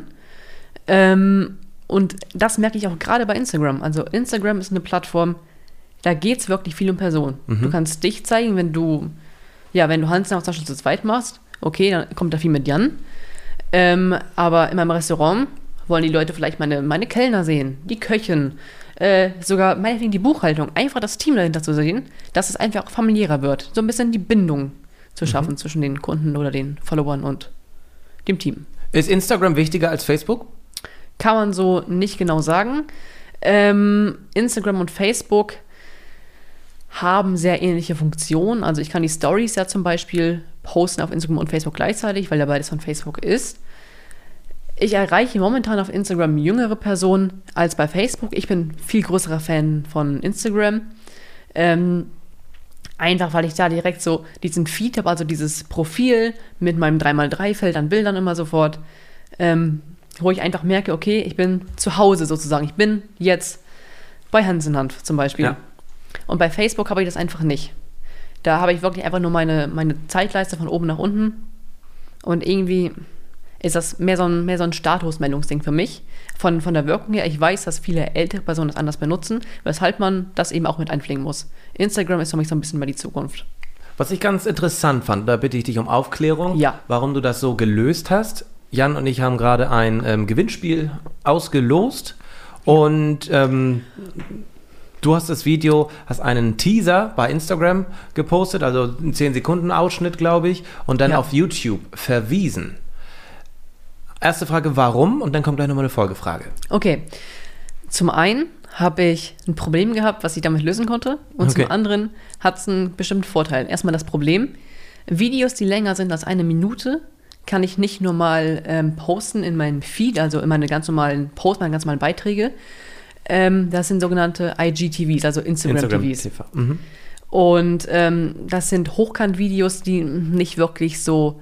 Ähm, und das merke ich auch gerade bei Instagram. Also Instagram ist eine Plattform, da geht es wirklich viel um Personen. Mhm. Du kannst dich zeigen, wenn du, ja, wenn du Hans zum Beispiel zu zweit machst, okay, dann kommt da viel mit Jan. Ähm, aber in meinem Restaurant wollen die Leute vielleicht meine, meine Kellner sehen, die Köchin, äh, sogar meinetwegen die Buchhaltung, einfach das Team dahinter zu sehen, dass es einfach familiärer wird. So ein bisschen die Bindung zu schaffen zwischen den Kunden oder den Followern und dem Team. Ist Instagram wichtiger als Facebook? Kann man so nicht genau sagen. Ähm, Instagram und Facebook haben sehr ähnliche Funktionen. Also ich kann die Stories ja zum Beispiel posten auf Instagram und Facebook gleichzeitig, weil ja beides von Facebook ist. Ich erreiche momentan auf Instagram jüngere Personen als bei Facebook. Ich bin viel größerer Fan von Instagram. Ähm, einfach weil ich da direkt so diesen Feed habe, also dieses Profil mit meinem 3x3-Feld an Bildern immer sofort, ähm, wo ich einfach merke, okay, ich bin zu Hause sozusagen. Ich bin jetzt bei Hans in Hand zum Beispiel. Ja. Und bei Facebook habe ich das einfach nicht. Da habe ich wirklich einfach nur meine, meine Zeitleiste von oben nach unten. Und irgendwie ist das mehr so ein, mehr so ein Statusmeldungsding für mich. Von, von der Wirkung her, ich weiß, dass viele ältere Personen das anders benutzen, weshalb man das eben auch mit einpflegen muss. Instagram ist für mich so ein bisschen mal die Zukunft. Was ich ganz interessant fand, da bitte ich dich um Aufklärung, Ja. warum du das so gelöst hast. Jan und ich haben gerade ein ähm, Gewinnspiel ausgelost und ähm, du hast das Video, hast einen Teaser bei Instagram gepostet, also einen 10 Sekunden Ausschnitt, glaube ich, und dann Ja. auf YouTube verwiesen. Erste Frage, warum? Und dann kommt gleich nochmal eine Folgefrage. Okay. Zum einen habe ich ein Problem gehabt, was ich damit lösen konnte. Und Okay. zum anderen hat es einen bestimmten Vorteil. Erstmal das Problem, Videos, die länger sind als eine Minute, kann ich nicht nur mal ähm, posten in meinem Feed, also in meine ganz normalen Posts, meine ganz normalen Beiträge. Ähm, das sind sogenannte IGTVs, also Instagram-TVs. TV. Mhm. Und ähm, das sind Hochkant-Videos, die nicht wirklich so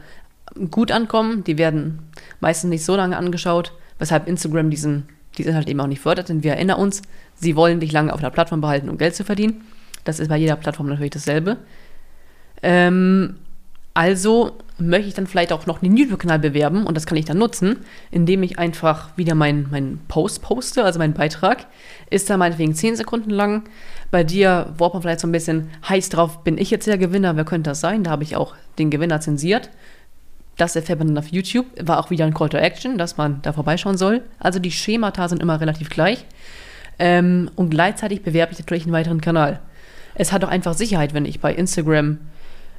gut ankommen. Die werden meistens nicht so lange angeschaut, weshalb Instagram diesen, diesen halt eben auch nicht fördert. Denn wir erinnern uns, sie wollen dich lange auf der Plattform behalten, um Geld zu verdienen. Das ist bei jeder Plattform natürlich dasselbe. Ähm, also möchte ich dann vielleicht auch noch den YouTube-Kanal bewerben und das kann ich dann nutzen, indem ich einfach wieder meinen mein Post poste, also meinen Beitrag. Ist da meinetwegen 10 Sekunden lang. Bei dir wurde man vielleicht so ein bisschen heiß drauf, bin ich jetzt der Gewinner, wer könnte das sein? Da habe ich auch den Gewinner zensiert. Das erfährt man dann auf YouTube. War auch wieder ein Call to Action, dass man da vorbeischauen soll. Also die Schemata sind immer relativ gleich. Ähm, und gleichzeitig bewerbe ich natürlich einen weiteren Kanal. Es hat auch einfach Sicherheit, wenn ich bei Instagram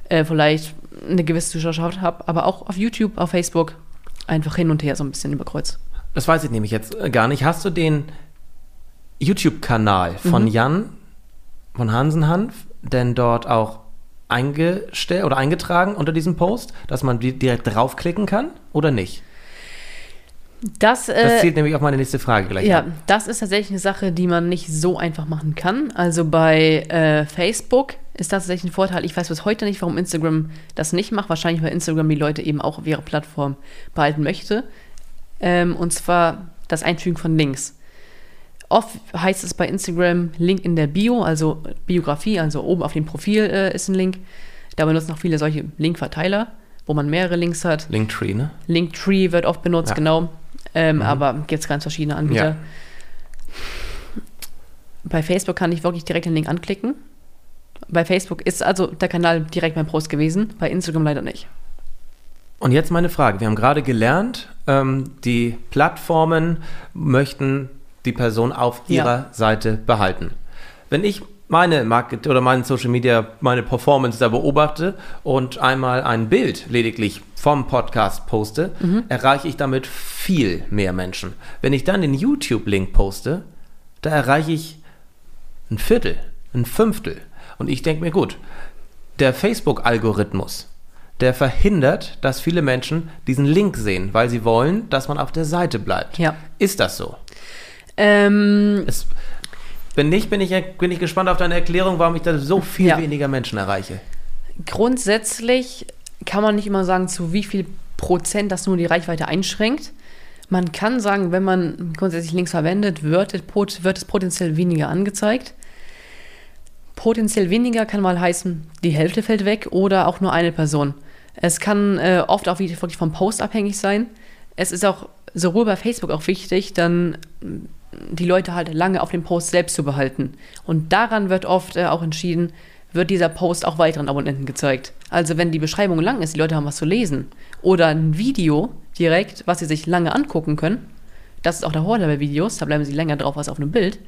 äh, vielleicht eine gewisse Zuschauerschaft habe, aber auch auf YouTube, auf Facebook einfach hin und her so ein bisschen über Kreuz. Das weiß ich nämlich jetzt äh, gar nicht. Hast du den YouTube-Kanal von Mhm. Jan von Hansenhanf denn dort auch eingestellt oder eingetragen unter diesem Post, dass man di- direkt draufklicken kann oder nicht? Das, Das äh, zielt nämlich auf meine nächste Frage gleich ja, ab. das ist tatsächlich eine Sache, die man nicht so einfach machen kann. Also bei äh, Facebook ist das tatsächlich ein Vorteil. Ich weiß bis heute nicht, warum Instagram das nicht macht. Wahrscheinlich, weil Instagram die Leute eben auch auf ihrer Plattform behalten möchte. Ähm, und zwar das Einfügen von Links. Oft heißt es bei Instagram Link in der Bio, also Biografie, also oben auf dem Profil äh, ist ein Link. Da benutzen auch viele solche Linkverteiler, wo man mehrere Links hat. Linktree, ne? Linktree wird oft benutzt, Ja. genau. Ähm, Aber gibt es ganz verschiedene Anbieter. Ja. Bei Facebook kann ich wirklich direkt den Link anklicken. Bei Facebook ist also der Kanal direkt beim Post gewesen, bei Instagram leider nicht. Und jetzt meine Frage. Wir haben gerade gelernt, ähm, die Plattformen möchten die Person auf Ja. ihrer Seite behalten. Wenn ich meine Market oder meine Social Media, meine Performance da beobachte und einmal ein Bild lediglich vom Podcast poste, erreiche ich damit viel mehr Menschen. Wenn ich dann den YouTube-Link poste, da erreiche ich ein Viertel, ein Fünftel. Und ich denke mir, gut, der Facebook-Algorithmus, der verhindert, dass viele Menschen diesen Link sehen, weil sie wollen, dass man auf der Seite bleibt. Ja. Ist das so? Ähm, Es, wenn nicht, bin ich, bin ich gespannt auf deine Erklärung, warum ich da so viel Ja. weniger Menschen erreiche. grundsätzlich kann man nicht immer sagen, zu wie viel Prozent das nur die Reichweite einschränkt. Man kann sagen, wenn man grundsätzlich Links verwendet, wird, wird es potenziell weniger angezeigt. Potenziell weniger kann mal heißen, die Hälfte fällt weg oder auch nur eine Person. Es kann äh, oft auch wirklich vom Post abhängig sein. Es ist auch sowohl bei Facebook auch wichtig, dann die Leute halt lange auf dem Post selbst zu behalten. Und daran wird oft äh, auch entschieden, wird dieser Post auch weiteren Abonnenten gezeigt. Also wenn die Beschreibung lang ist, die Leute haben was zu lesen oder ein Video direkt, was sie sich lange angucken können, das ist auch der Vorteil bei Videos, da bleiben sie länger drauf als auf einem Bild,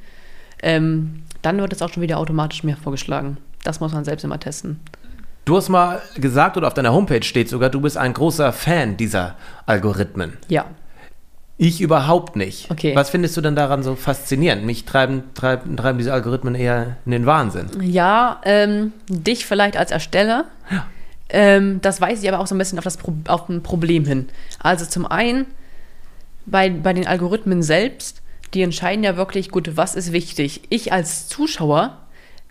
ähm, dann wird es auch schon wieder automatisch mehr vorgeschlagen. Das muss man selbst immer testen. Du hast mal gesagt oder auf deiner Homepage steht sogar, du bist ein großer Fan dieser Algorithmen. Ja. Ich überhaupt nicht. Okay. Was findest du denn daran so faszinierend? Mich treiben, treiben, treiben diese Algorithmen eher in den Wahnsinn. Ja, ähm, dich vielleicht als Ersteller. Ja. Ähm, das weise ich aber auch so ein bisschen auf, das Pro auf ein Problem hin. Also zum einen bei, bei den Algorithmen selbst, die entscheiden ja wirklich, gut, was ist wichtig. Ich als Zuschauer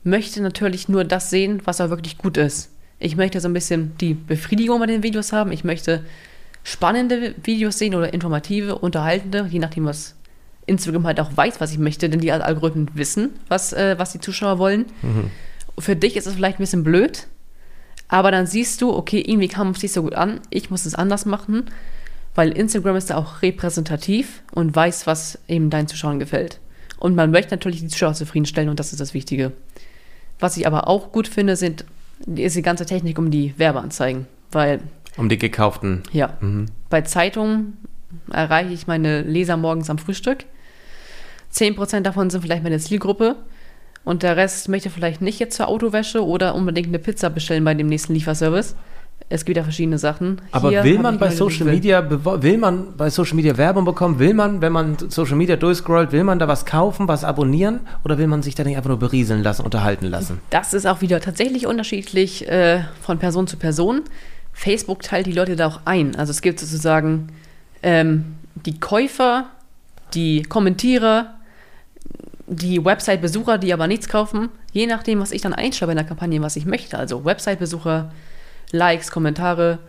möchte natürlich nur das sehen, was auch wirklich gut ist. Ich möchte so ein bisschen die Befriedigung bei den Videos haben. Ich möchte spannende Videos sehen oder informative, unterhaltende, je nachdem, was Instagram halt auch weiß, was ich möchte, denn die Algorithmen wissen, was, äh, was die Zuschauer wollen. Mhm. Für dich ist es vielleicht ein bisschen blöd, aber dann siehst du, okay, irgendwie kam es nicht so gut an, ich muss es anders machen, weil Instagram ist da auch repräsentativ und weiß, was eben deinen Zuschauern gefällt. Und man möchte natürlich die Zuschauer zufriedenstellen und das ist das Wichtige. Was ich aber auch gut finde, sind, ist die ganze Technik um die Werbeanzeigen, weil um die gekauften. Ja. Mhm. Bei Zeitungen erreiche ich meine Leser morgens am Frühstück. 10% davon sind vielleicht meine Zielgruppe. Und der Rest möchte vielleicht nicht jetzt zur Autowäsche oder unbedingt eine Pizza bestellen bei dem nächsten Lieferservice. Es gibt ja verschiedene Sachen. Aber Hier will man bei Social Media will man bei Social Media Werbung bekommen? Will man, wenn man Social Media durchscrollt, will man da was kaufen, was abonnieren oder will man sich da nicht einfach nur berieseln lassen, unterhalten lassen? Das ist auch wieder tatsächlich unterschiedlich äh, von Person zu Person. Facebook teilt die Leute da auch ein. Also es gibt sozusagen ähm, die Käufer, die Kommentierer, die Website-Besucher, die aber nichts kaufen, je nachdem, was ich dann einschreibe in der Kampagne, was ich möchte. Also Website-Besucher, Likes, Kommentare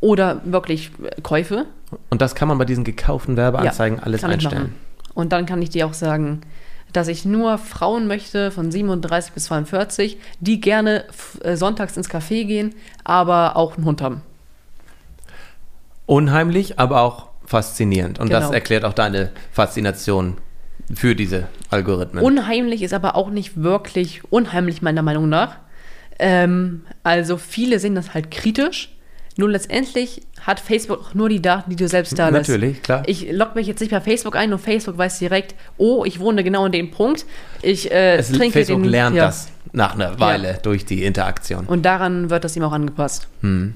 oder wirklich Käufe. Und das kann man bei diesen gekauften Werbeanzeigen ja, alles einstellen. Und dann kann ich dir auch sagen, dass ich nur Frauen möchte von 37 bis 42, die gerne äh, sonntags ins Café gehen, aber auch einen Hund haben. Unheimlich, aber auch faszinierend. Und genau. das erklärt auch deine Faszination für diese Algorithmen. Unheimlich ist aber auch nicht wirklich unheimlich, meiner Meinung nach. Ähm, also viele sehen das halt kritisch nur letztendlich hat Facebook auch nur die Daten, die du selbst da lässt. Natürlich, klar. Ich logge mich jetzt nicht bei Facebook ein und Facebook weiß direkt, oh, ich wohne genau an dem Punkt. Ich äh, es, trinke Facebook den, lernt ja. das nach einer Weile ja. durch die Interaktion. Und daran wird das ihm auch angepasst. Hm.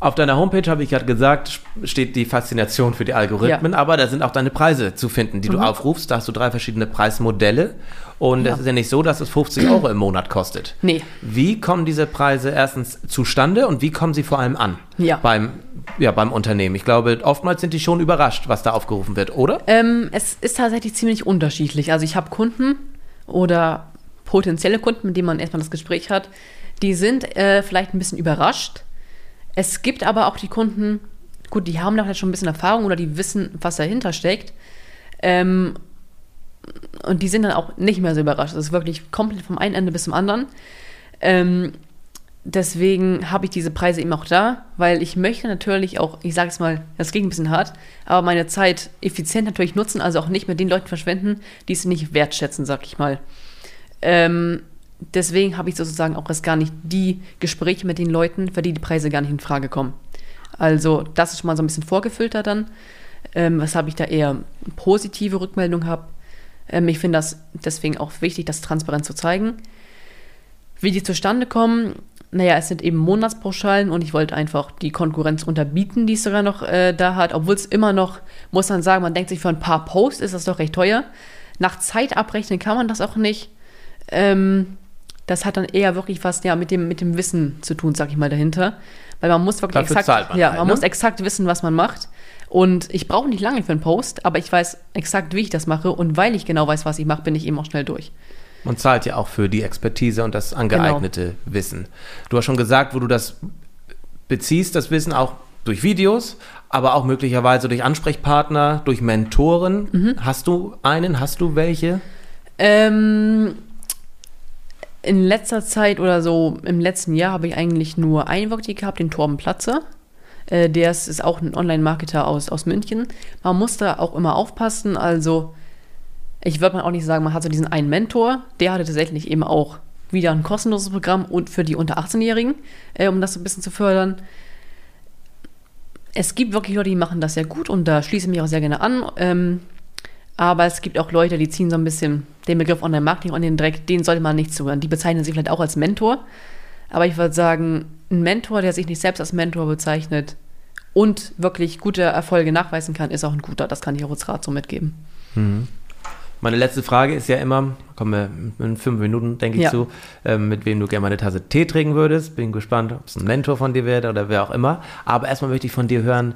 Auf deiner Homepage, habe ich gerade gesagt, steht die Faszination für die Algorithmen, ja. aber da sind auch deine Preise zu finden, die mhm. du aufrufst. Da hast du drei verschiedene Preismodelle. Und es ist ja nicht so, dass es 50 Euro im Monat kostet. Nee. Wie kommen diese Preise erstens zustande und wie kommen sie vor allem an ja. beim, ja, beim Unternehmen? Ich glaube, oftmals sind die schon überrascht, was da aufgerufen wird, oder? Ähm, es ist tatsächlich ziemlich unterschiedlich. Also ich habe Kunden oder potenzielle Kunden, mit denen man erstmal das Gespräch hat, die sind äh, vielleicht ein bisschen überrascht es gibt aber auch die Kunden, gut, die haben da vielleicht schon ein bisschen Erfahrung oder die wissen, was dahinter steckt. Ähm, und die sind dann auch nicht mehr so überrascht. Das ist wirklich komplett vom einen Ende bis zum anderen. Ähm, deswegen habe ich diese Preise eben auch da, weil ich möchte natürlich auch, ich sage es mal, das klingt ein bisschen hart, aber meine Zeit effizient natürlich nutzen, also auch nicht mit den Leuten verschwenden, die es nicht wertschätzen, sag ich mal. Ähm, deswegen habe ich sozusagen auch erst gar nicht die Gespräche mit den Leuten, für die die Preise gar nicht in Frage kommen. Also das ist schon mal so ein bisschen vorgefiltert dann, ähm, weshalb ich da eher positive Rückmeldung habe. Ähm, ich finde das deswegen auch wichtig, das transparent zu zeigen. Wie die zustande kommen, naja, es sind eben Monatspauschalen und ich wollte einfach die Konkurrenz unterbieten, die es sogar noch äh, da hat, obwohl es immer noch, muss man sagen, man denkt sich, für ein paar Posts ist das doch recht teuer. Nach Zeit abrechnen kann man das auch nicht. Ähm, das hat dann eher wirklich was ja, mit, dem, mit dem Wissen zu tun, sag ich mal, dahinter. Weil man muss wirklich Dafür exakt, man ja, halt, man ne? muss exakt wissen, was man macht. Und ich brauche nicht lange für einen Post, aber ich weiß exakt, wie ich das mache. Und weil ich genau weiß, was ich mache, bin ich eben auch schnell durch. Man zahlt ja auch für die Expertise und das angeeignete genau. Wissen. Du hast schon gesagt, wo du das beziehst, das Wissen auch durch Videos, aber auch möglicherweise durch Ansprechpartner, durch Mentoren. Mhm. Hast du einen? Hast du welche? Ähm, in letzter Zeit oder so im letzten Jahr habe ich eigentlich nur einen wirklich gehabt, den Torben Platzer. Äh, der ist, ist auch ein Online-Marketer aus, aus München. Man muss da auch immer aufpassen. Also, ich würde mal auch nicht sagen, man hat so diesen einen Mentor. Der hatte tatsächlich eben auch wieder ein kostenloses Programm und für die unter 18-Jährigen, äh, um das so ein bisschen zu fördern. Es gibt wirklich Leute, die machen das sehr gut und da schließe ich mich auch sehr gerne an. Ähm, aber es gibt auch Leute, die ziehen so ein bisschen den Begriff Online-Marketing und den Dreck, denen sollte man nicht zuhören. Die bezeichnen sich vielleicht auch als Mentor. Aber ich würde sagen, ein Mentor, der sich nicht selbst als Mentor bezeichnet und wirklich gute Erfolge nachweisen kann, ist auch ein guter. Das kann ich Rat so mitgeben. Meine letzte Frage ist ja immer, kommen wir in fünf Minuten, denke ich, Ja. zu, ähm, mit wem du gerne mal eine Tasse Tee trinken würdest. Bin gespannt, ob es ein Mentor von dir wird oder wer auch immer. Aber erstmal möchte ich von dir hören,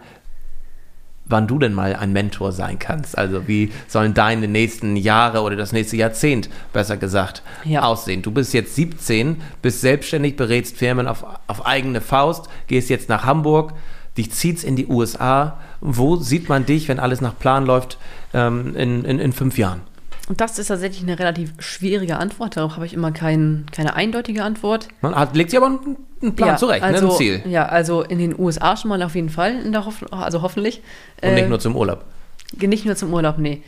wann du denn mal ein Mentor sein kannst. Also wie sollen deine nächsten Jahre oder das nächste Jahrzehnt, besser gesagt, Ja. aussehen? Du bist jetzt 17, bist selbstständig, berätst Firmen auf, auf eigene Faust, gehst jetzt nach Hamburg, dich zieht's in die USA. Wo sieht man dich, wenn alles nach Plan läuft, ähm, in, in, in fünf Jahren? Und das ist tatsächlich eine relativ schwierige Antwort. Darauf habe ich immer kein, keine eindeutige Antwort. Man hat, legt sich aber einen, Plan zurecht, also, ne? ein Ziel. Ja, also in den USA schon mal auf jeden Fall, Hoff also hoffentlich. Und nicht Äh, nur zum Urlaub. Nicht nur zum Urlaub, nee.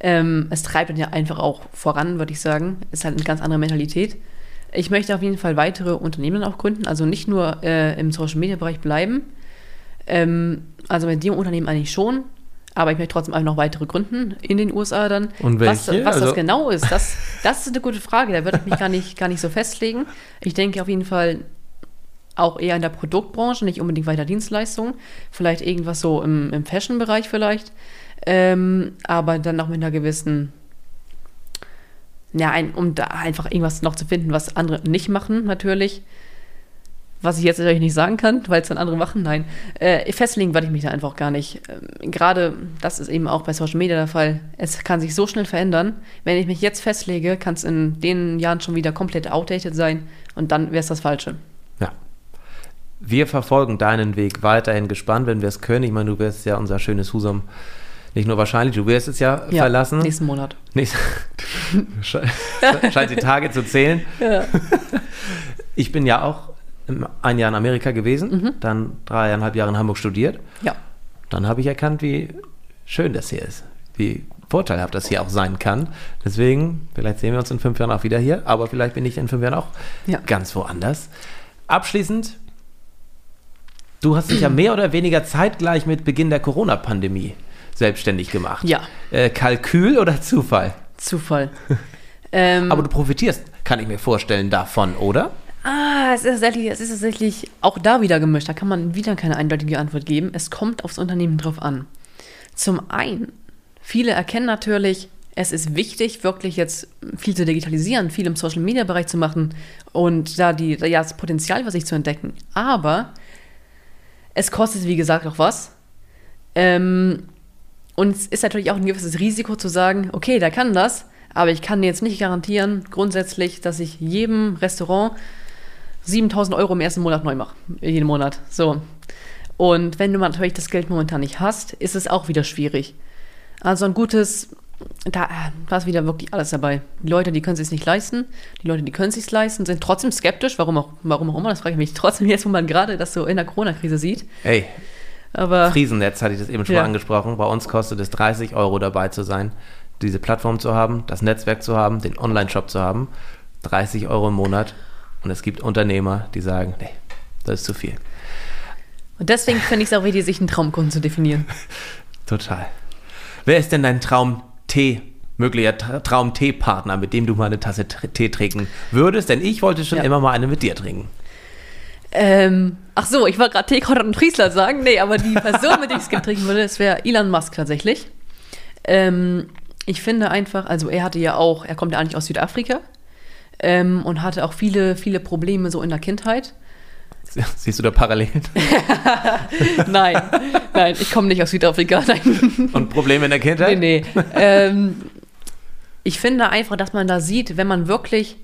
Ähm, es treibt dann ja einfach auch voran, würde ich sagen. Ist halt eine ganz andere Mentalität. Ich möchte auf jeden Fall weitere Unternehmen auch gründen, also nicht nur äh, im Social Media Bereich bleiben. Ähm, also mit dem Unternehmen eigentlich schon, aber ich möchte trotzdem einfach noch weitere gründen in den USA dann. Und was welche? was Also- das genau ist, das, das ist eine gute Frage. Da würde ich mich gar nicht, gar nicht so festlegen. Ich denke auf jeden Fall auch eher in der Produktbranche, nicht unbedingt weiter Dienstleistungen. Vielleicht irgendwas so im, im Fashion-Bereich vielleicht. Ähm, aber dann noch mit einer gewissen, ja, ein, um da einfach irgendwas noch zu finden, was andere nicht machen, natürlich. Was ich jetzt natürlich nicht sagen kann, weil es dann andere machen. Nein, äh, festlegen werde ich mich da einfach gar nicht. Ähm, Gerade das ist eben auch bei Social Media der Fall. Es kann sich so schnell verändern. Wenn ich mich jetzt festlege, kann es in den Jahren schon wieder komplett outdated sein und dann wäre es das Falsche. Ja. Wir verfolgen deinen Weg weiterhin gespannt, wenn wir es können. Ich meine, du wirst ja unser schönes Husum nicht nur wahrscheinlich, du wirst es ja, Ja, verlassen. nächsten Monat. Sche- scheint die Tage zu zählen. Ja. Ich bin ja auch ein Jahr in Amerika gewesen, Mhm. dann dreieinhalb Jahre in Hamburg studiert. Ja. Dann habe ich erkannt, wie schön das hier ist, wie vorteilhaft das hier auch sein kann. Deswegen, vielleicht sehen wir uns in fünf Jahren auch wieder hier, aber vielleicht bin ich in fünf Jahren auch Ja. ganz woanders. Abschließend, du hast dich ja mehr oder weniger zeitgleich mit Beginn der Corona-Pandemie selbstständig gemacht. Ja. Äh, Kalkül oder Zufall? Zufall. ähm, Aber du profitierst, kann ich mir vorstellen, davon, oder? Ah, es ist, tatsächlich, es ist tatsächlich auch da wieder gemischt. Da kann man wieder keine eindeutige Antwort geben. Es kommt aufs Unternehmen drauf an. Zum einen, viele erkennen natürlich, es ist wichtig, wirklich jetzt viel zu digitalisieren, viel im Social Media Bereich zu machen und da die, ja, das Potenzial für sich zu entdecken. Aber es kostet, wie gesagt, auch was. Ähm, und es ist natürlich auch ein gewisses Risiko zu sagen, okay, der kann das, aber ich kann jetzt nicht garantieren, grundsätzlich, dass ich jedem Restaurant 7000 Euro im ersten Monat neu mache. Jeden Monat. So. Und wenn du natürlich das Geld momentan nicht hast, ist es auch wieder schwierig. Also ein gutes, da, ist wieder wirklich alles dabei. Die Leute, die können es sich nicht leisten. Die Leute, die können es sich leisten, sind trotzdem skeptisch. Warum auch, warum auch immer, das frage ich mich trotzdem jetzt, wo man gerade das so in der Corona-Krise sieht. Ey, Aber Friesennetz hatte ich das eben schon Ja. mal angesprochen. Bei uns kostet es 30 Euro dabei zu sein, diese Plattform zu haben, das Netzwerk zu haben, den Online-Shop zu haben. 30 Euro im Monat. Und es gibt Unternehmer, die sagen, nee, das ist zu viel. und deswegen finde ich es auch wichtig, sich einen Traumkunden zu definieren. Total. Wer ist denn dein Traum-Tee, möglicher Tra- Traum-Tee-Partner, mit dem du mal eine Tasse Tee trinken würdest? Denn ich wollte schon Ja. immer mal eine mit dir trinken. Ähm, ach so, ich wollte gerade T. Konrad und Friesler sagen. Nee, aber die Person, mit der ich es trinken würde, das wäre Elon Musk tatsächlich. Ähm, ich finde einfach, also er hatte ja auch, er kommt ja eigentlich aus Südafrika ähm, und hatte auch viele, viele Probleme so in der Kindheit. Siehst du da Parallelen? Nein, nein, ich komme nicht aus Südafrika. Nein. Und Probleme in der Kindheit? Nee, nee. ähm, ich finde einfach, dass man da sieht, wenn man wirklich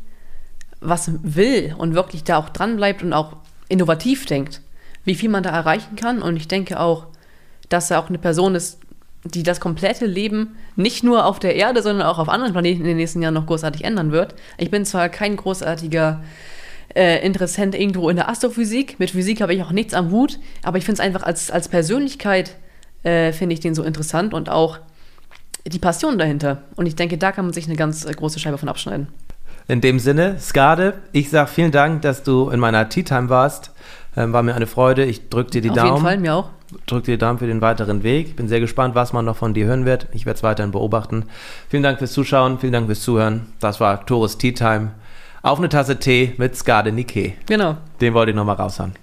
was will und wirklich da auch dran bleibt und auch innovativ denkt, wie viel man da erreichen kann. Und ich denke auch, dass er auch eine Person ist, die das komplette Leben nicht nur auf der Erde, sondern auch auf anderen Planeten in den nächsten Jahren noch großartig ändern wird. Ich bin zwar kein großartiger äh, Interessent irgendwo in der Astrophysik, mit Physik habe ich auch nichts am Hut, aber ich finde es einfach als, als Persönlichkeit, äh, finde ich den so interessant und auch die Passion dahinter. Und ich denke, da kann man sich eine ganz äh, große Scheibe von abschneiden. In dem Sinne, Skade, ich sage vielen Dank, dass du in meiner Tea Time warst. Ähm, war mir eine Freude. Ich drücke dir die Auf Daumen. jeden Fall, mir auch. Drück dir die Daumen für den weiteren Weg. Bin sehr gespannt, was man noch von dir hören wird. Ich werde es weiterhin beobachten. Vielen Dank fürs Zuschauen, vielen Dank fürs Zuhören. Das war Tores Tea Time. Auf eine Tasse Tee mit Skade Nike. Genau. Den wollte ich nochmal raushauen.